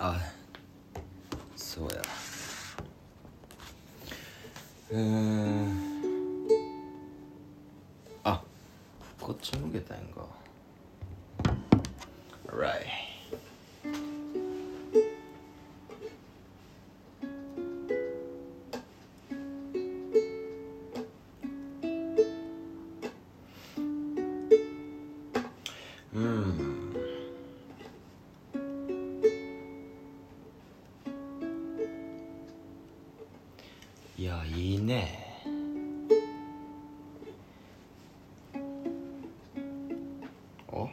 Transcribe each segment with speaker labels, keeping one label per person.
Speaker 1: あそうや。うんあこっち向けたんやんか。いやいいね。お？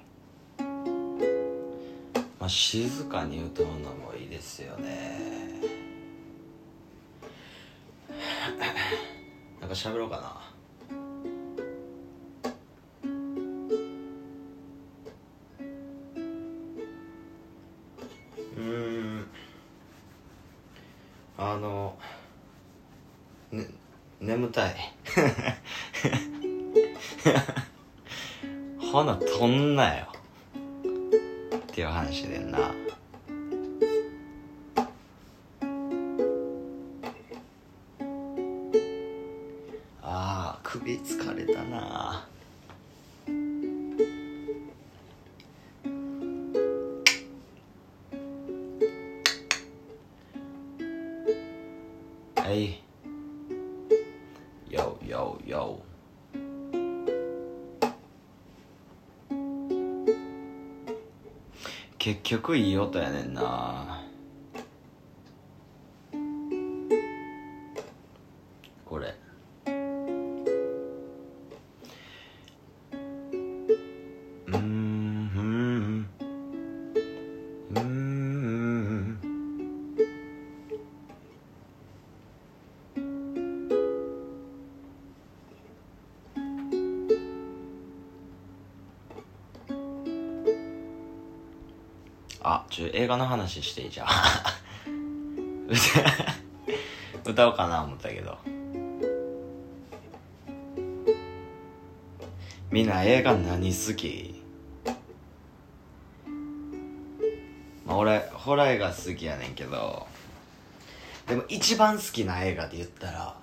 Speaker 1: まあ静かに歌うのもいいですよね。なんか喋ろうかな。んなよ。っていう話でんな。結局いい音やねんな。ちょ映画の話していいじゃん 歌おうかな思ったけど。みんな映画何好き？まあ俺ホラー映画好きやねんけど。でも一番好きな映画で言ったら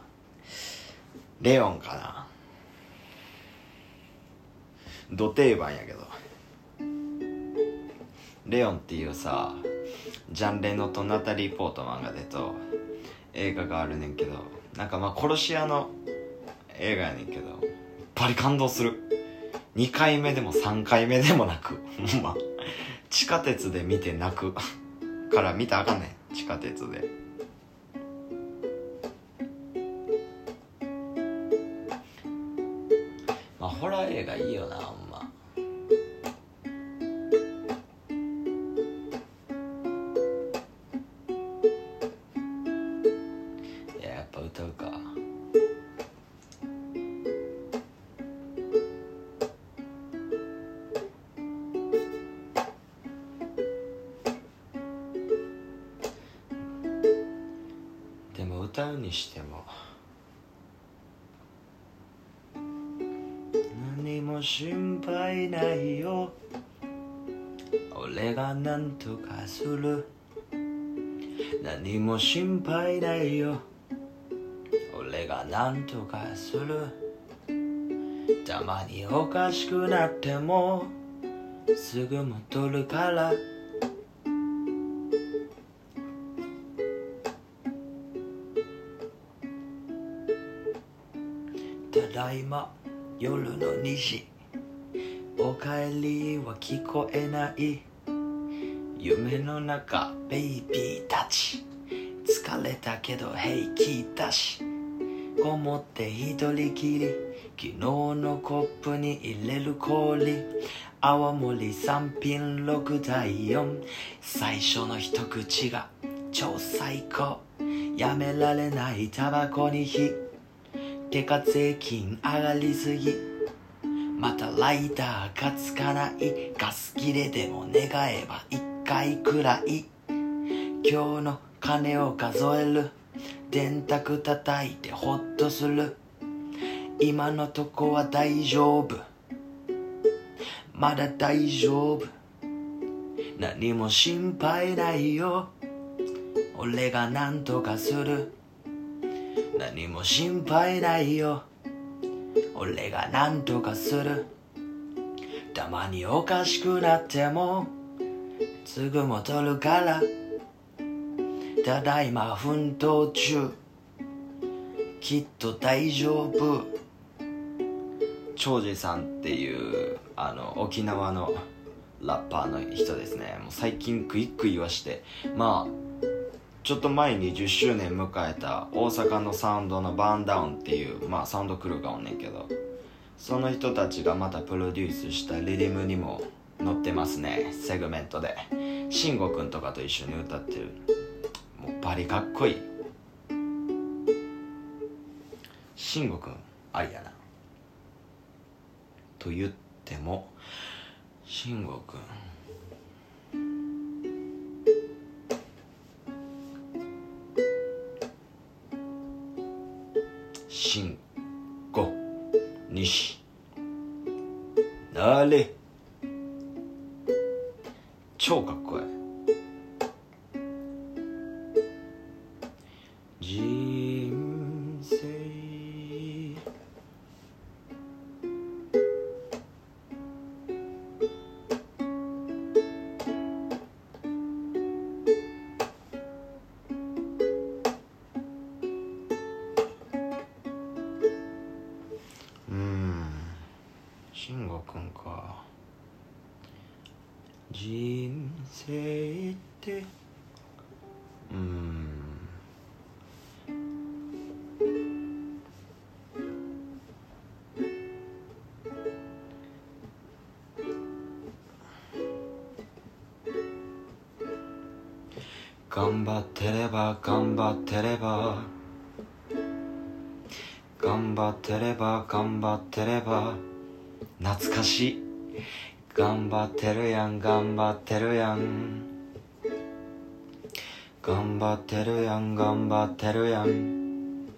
Speaker 1: レオンかな。ド定番やけど。レオンっていうさジャン・レノとナタリー・ポートマンが出と映画があるねんけどなんかまあ殺し屋の映画やねんけどバリ感動する。2回目でも3回目でもなくほんま。地下鉄で見て泣く。から見たらあかんねん。地下鉄で。まあホラー映画いいよなほんま。歌うか。でも歌うにしても何も心配ないよ。俺が何とかする。何も心配ないよ。俺が何とかする。たまにおかしくなってもすぐ戻るから。ただいま夜の2時。おかえりは聞こえない。夢の中ベイビーたち。疲れたけど平気だしこもって一人きり昨日のコップに入れる氷。泡盛3品6対4最初の一口が超最高。やめられないタバコに火。てか税金上がりすぎ。またライターがつかない。ガス切れでも願えば一回くらい。今日の金を数える。電卓叩いてホッとする。今のとこは大丈夫。まだ大丈夫。何も心配ないよ。俺が何とかする。何も心配ないよ。俺が何とかする。たまにおかしくなってもすぐ戻るから。ただいま奮闘中。きっと大丈夫。長司さんっていうあの沖縄のラッパーの人ですね。もう最近クイック言わして。まあちょっと前に10周年迎えた大阪のサウンドのバーンダウンっていうまあサウンドクルーがおんねんけど。その人たちがまたプロデュースしたリリムにも載ってますね。セグメントで。慎吾くんとかと一緒に歌ってる。もうバリかっこいい。慎吾くんありやな。と言っても慎吾くん。慎吾西なれ。超かっこいい頑張ってれば頑張ってれば。頑張ってれば頑張ってれば。懐かしい。頑張ってるやん頑張ってるやん。頑張ってるやん頑張ってるやん。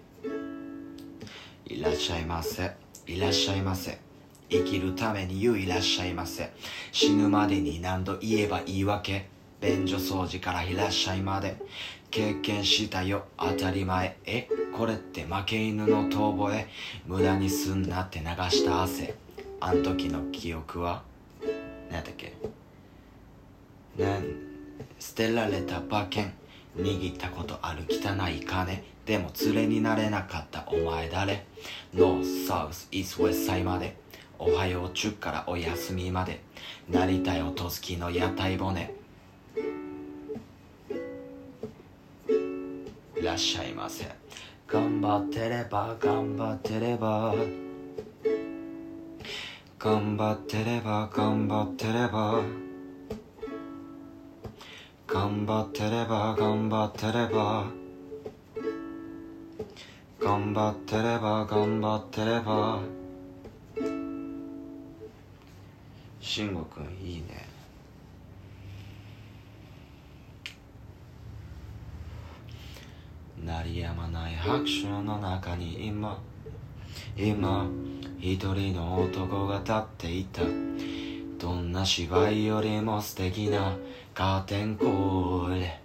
Speaker 1: いらっしゃいませ。いらっしゃいませ。生きるために言ういらっしゃいませ。死ぬまでに何度言えば言い訳便所掃除からいらっしゃいまで経験したよ当たり前。えこれって負け犬の遠吠え無駄にすんなって流した汗。あん時の記憶は？何やっけ？なん捨てられた馬券。握ったことある汚い金。でも連れになれなかったお前誰？ノースサウスイースウェスサイまで。おはよう中からお休みまで。なりたい音好きの屋台骨。らっしゃいませ。頑張ってれば頑張ってれば。頑張ってれば頑張ってれば。頑張ってれば頑張ってれば。頑張ってれば頑張ってれば。慎吾くんいいね。鳴りやまない拍手の中に今今一人の男が立っていた。どんな芝居よりも素敵なカーテンコール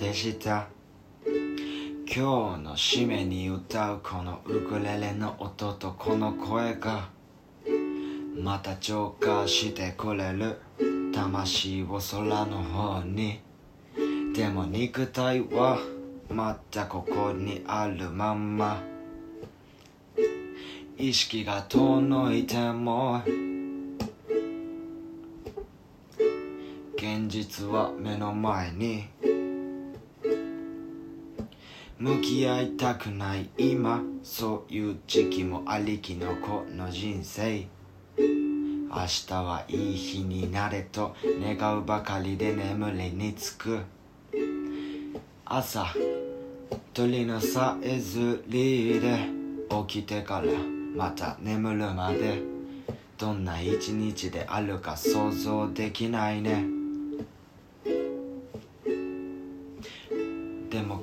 Speaker 1: でした。今日の締めに歌うこのウクレレの音とこの声がまた浄化してくれる魂を空の方に。でも肉体はまたここにあるまんま。意識が遠のいても現実は目の前に。向き合いたくない今そういう時期もありきのこの人生。明日はいい日になれと願うばかりで眠りにつく。朝鳥のさえずりで起きてからまた眠るまで。どんな一日であるか想像できないね。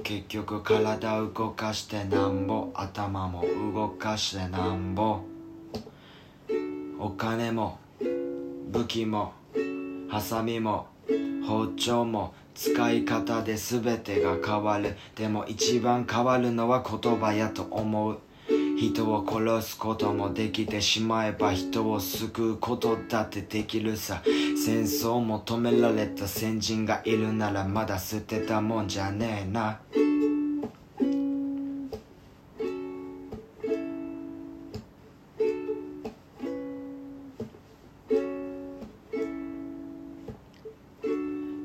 Speaker 1: 結局体動かしてなんぼ頭も動かしてなんぼ。お金も武器もハサミも包丁も使い方で全てが変わる。でも一番変わるのは言葉やと思う。人を殺すこともできてしまえば人を救うことだってできるさ。戦争を求められた先人がいるならまだ捨てたもんじゃねえな。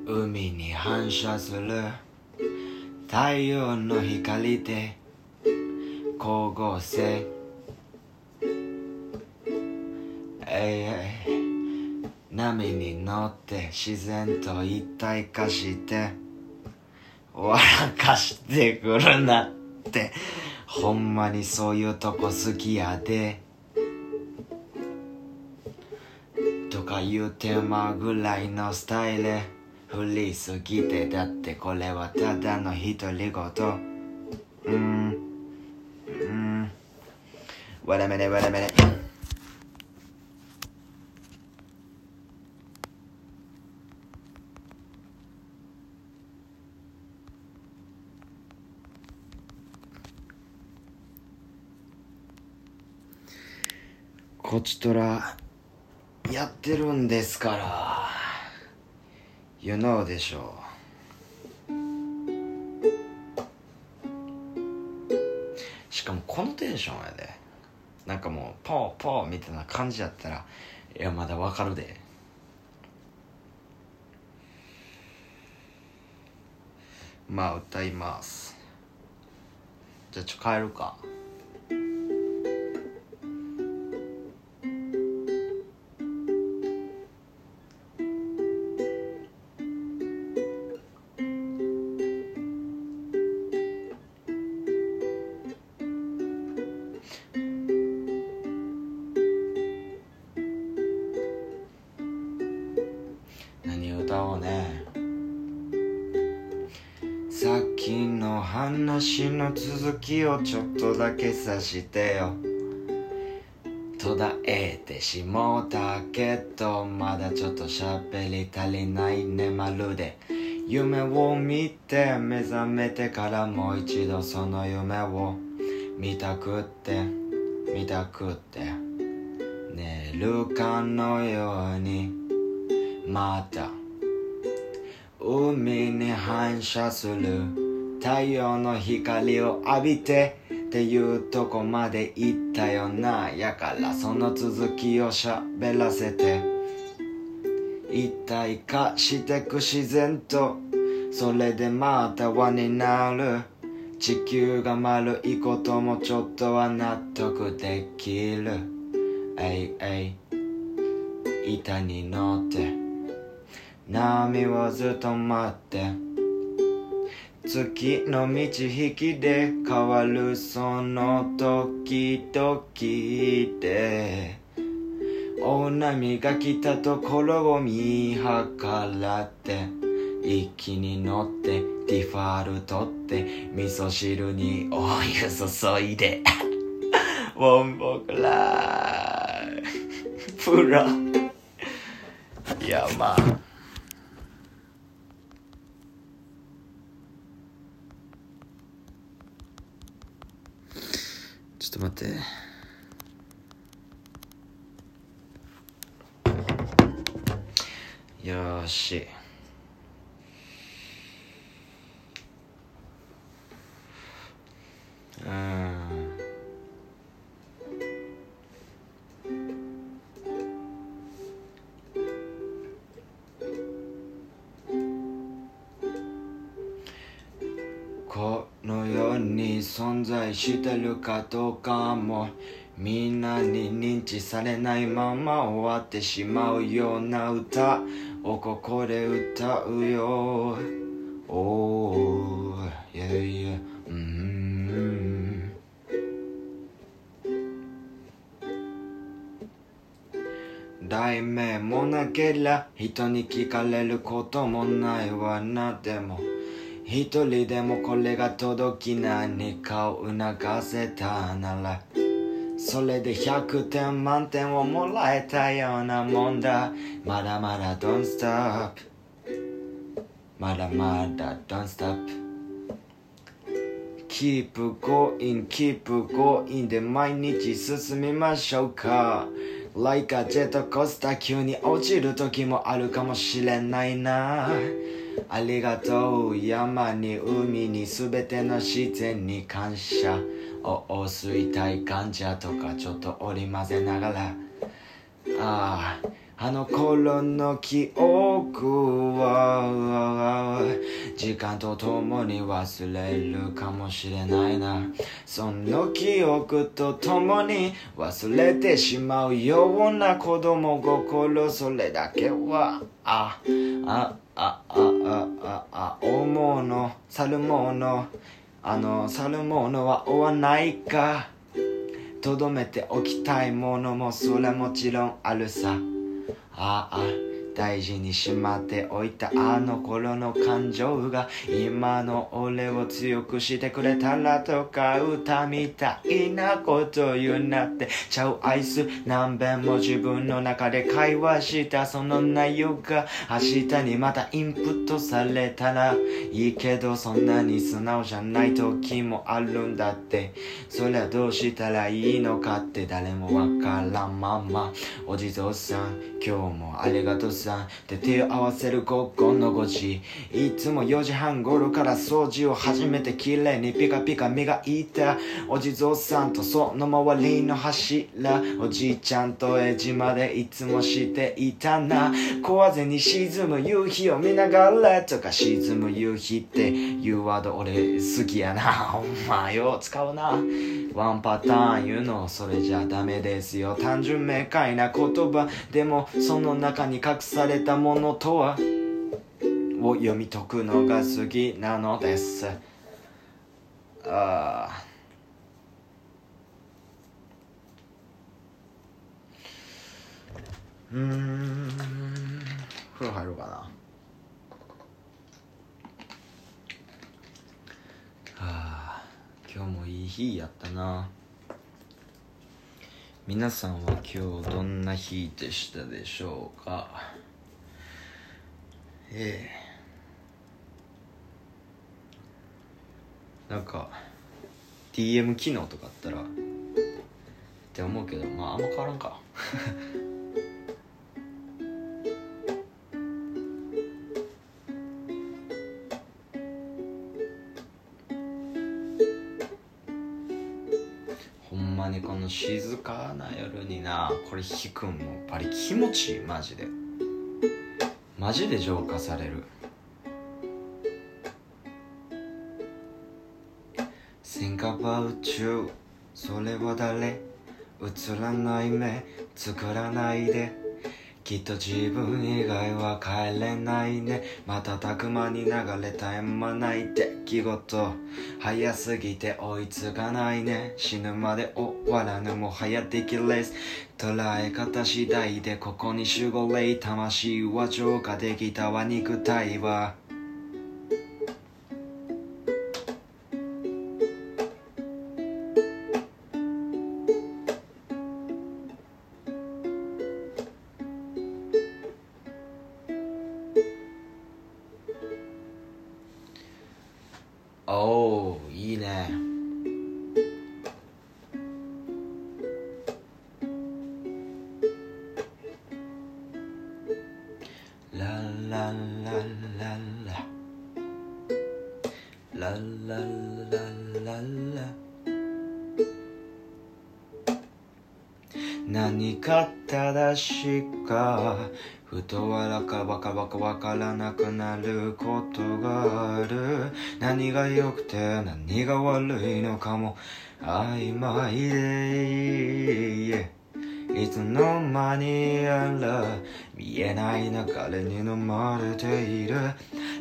Speaker 1: 海に反射する。太陽の光で。光合成。えい波に乗って自然と一体化して笑かしてくるなって。ほんまにそういうとこ好きやで。とか言うてまぐらいのスタイル。振りすぎてだってこれはただの独り言。うん。うん。わらめねわらめね。こちとらやってるんですから。You know でしょう。しかもこのテンションやで。なんかもうポーポーみたいな感じやったらいやまだわかるで。まあ歌います。じゃあちょ帰るか。話の続きをちょっとだけさしてよ。途絶えてしもうたけどまだちょっと喋り足りないねまるで。夢を見て目覚めてからもう一度その夢を。見たくって見たくって。寝るかのように。また海に反射する。太陽の光を浴びてっていうとこまで行ったよな。やからその続きを喋らせて。一体化してく自然と。それでまた輪になる。地球が丸いこともちょっとは納得できる。えいえい板に乗って。波をずっと待って。月の満ち引きで変わるその時々で大波が来たところを見計らって一気に乗ってディファールトって味噌汁にお湯注いで。ボ ンボクラープロいやまあ。ちょっと待って。よーし。うーん。在してるかどうかも。みんなに認知されないまま終わってしまうような歌。をここで歌うよ。Oh, yeah, yeah. うん題名もなけりゃ人に聞かれることもないわな。でも一人でもこれが届き何かを促せたならそれで100点満点をもらえたようなもんだ。まだまだ Don't stop まだまだ Don't stop Keep going, keep going で毎日進みましょうか。Like a ジェットコースター急に落ちる時もあるかもしれないな。ありがとう。山に海に全ての自然に感謝おお吸いたい患者とかちょっと織り交ぜながら。あああの頃の記憶は時間とともに忘れるかもしれないな。その記憶とともに忘れてしまうような子供心それだけは。あああああああ思うの去るものあの去るものは追わないか。とどめておきたいものもそれもちろんあるさ。ああ。大事にしまっておいたあの頃の感情が今の俺を強くしてくれたらとか歌みたいなこと言うなって。ちゃうアイス何遍も自分の中で会話した。その内容が明日にまたインプットされたらいいけどそんなに素直じゃない時もあるんだって。そりゃどうしたらいいのかって誰もわからんまま。お地蔵さん今日もありがとうさで手を合わせる午後の5時いつも4時半頃から掃除を始めて綺麗にピカピカ磨いた。お地蔵さんとその周りの柱。おじいちゃんとエジまでいつもしていたな。壊ぜに沈む夕日を見ながら。とか沈む夕日っていうワード俺好きやな。ほんまよ使うな。ワンパターン言うのそれじゃダメですよ。単純明快な言葉。でもその中に隠すされたものとはを読み解くのが好きなのです。ああうん。風呂入ろうかな。あ今日もいい日やったな。皆さんは今日どんな日でしたでしょうか？ええ。なんか DM 機能とかあったらって思うけどまああんま変わらんか。ほんまにこの静かな夜になこれ弾くんもバリ気持ちいいマジで。マジで浄化される。Think about you それは誰？映らない目作らないで。きっと自分以外は帰れないね。瞬く間に流れたえまないで来事。早すぎて追いつかないね。死ぬまで終わらぬもはやできレス捉え方次第でここに守護霊魂は浄化できたわ。肉体は。ラララララ何か正しかふとわらかばかばかわからなくなることがある。何が良くて何が悪いのかも曖昧でいつの間にやら見えない流れに飲まれている。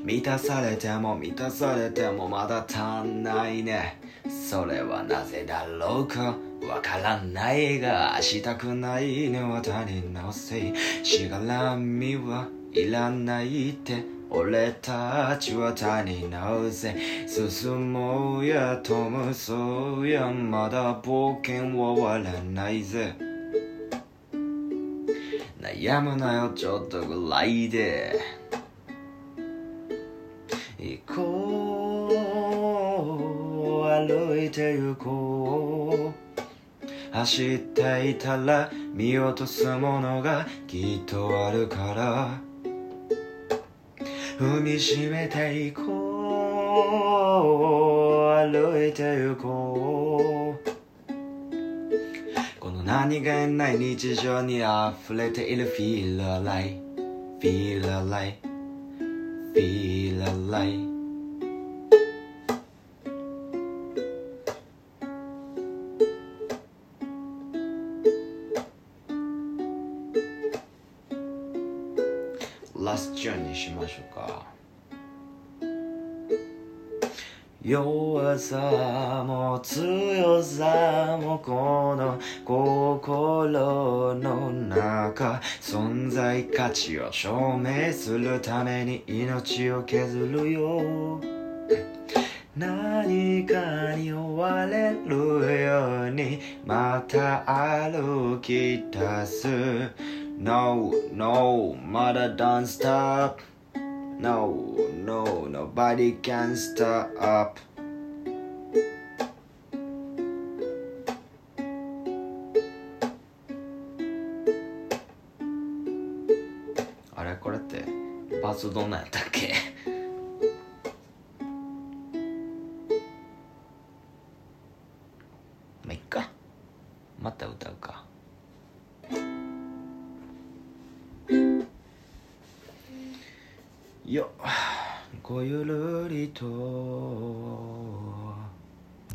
Speaker 1: 満たされても満たされてもまだ足んないね。それはなぜだろうか。わからないがしたくないのは他人のせい。しがらみはいらないって俺たちは他人のせい。進もうやとむそうや。まだ冒険は終わらないぜ。悩むなよちょっとぐらいで。こう歩いて行こう。走っていたら見落とすものがきっとあるから。踏みしめていこう。歩いて行こう。この何気ない日常に溢れている。Feel alive Feel alive Feel alive さも強さもこの心の中存在価値を証明するために命を削るよ。何かに追われるようにまた歩き出す。No, no, mother don't stop. No, no, nobody can stop. バズどんなんやったっけ？